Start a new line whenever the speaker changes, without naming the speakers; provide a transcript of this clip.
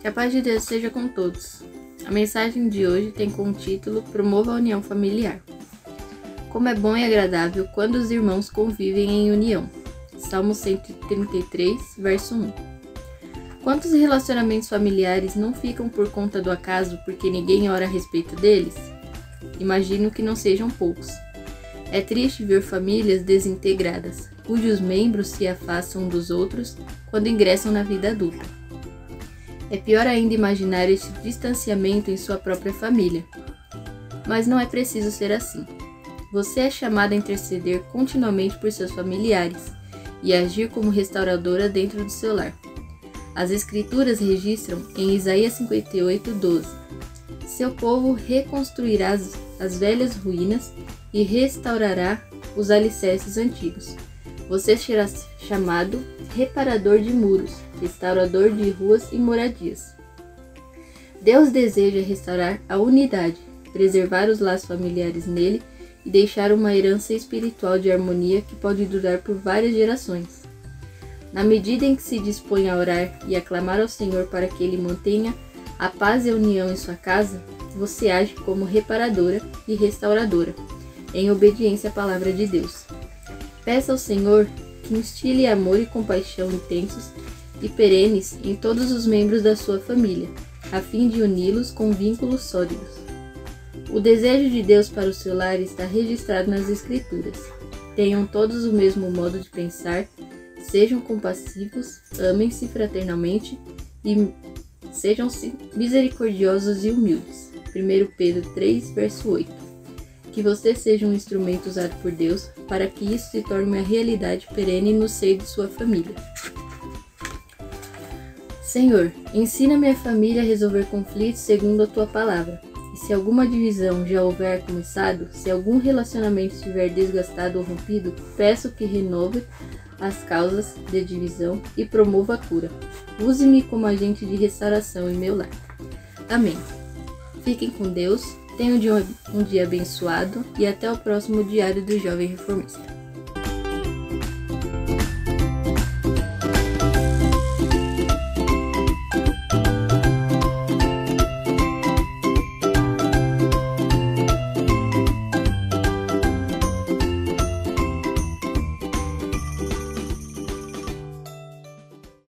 Que a paz de Deus seja com todos. A mensagem de hoje tem como título Promova a União Familiar. Como é bom e agradável quando os irmãos convivem em união. Salmo 133, verso 1. Quantos relacionamentos familiares não ficam por conta do acaso porque ninguém ora a respeito deles? Imagino que não sejam poucos. É triste ver famílias desintegradas, cujos membros se afastam dos outros quando ingressam na vida adulta. É pior ainda imaginar este distanciamento em sua própria família. Mas não é preciso ser assim. Você é chamado a interceder continuamente por seus familiares e agir como restauradora dentro do seu lar. As Escrituras registram em Isaías 58, 12: Seu povo reconstruirá as velhas ruínas e restaurará os alicerces antigos. Você será chamado reparador de muros, restaurador de ruas e moradias. Deus deseja restaurar a unidade, preservar os laços familiares nele e deixar uma herança espiritual de harmonia que pode durar por várias gerações. Na medida em que se dispõe a orar e a clamar ao Senhor para que ele mantenha a paz e a união em sua casa, você age como reparadora e restauradora, em obediência à palavra de Deus. Peça ao Senhor que instile amor e compaixão intensos e perenes em todos os membros da sua família, a fim de uni-los com vínculos sólidos. O desejo de Deus para o seu lar está registrado nas Escrituras. Tenham todos o mesmo modo de pensar, sejam compassivos, amem-se fraternalmente e sejam misericordiosos e humildes. 1 Pedro 3, verso 8. Que você seja um instrumento usado por Deus para que isso se torne uma realidade perene no seio de sua família. Senhor, ensina minha família a resolver conflitos segundo a tua palavra. E se alguma divisão já houver começado, se algum relacionamento estiver desgastado ou rompido, peço que renove as causas de divisão e promova a cura. Use-me como agente de restauração em meu lar. Amém. Fiquem com Deus, tenham um dia abençoado e até o próximo Diário do Jovem Reformista.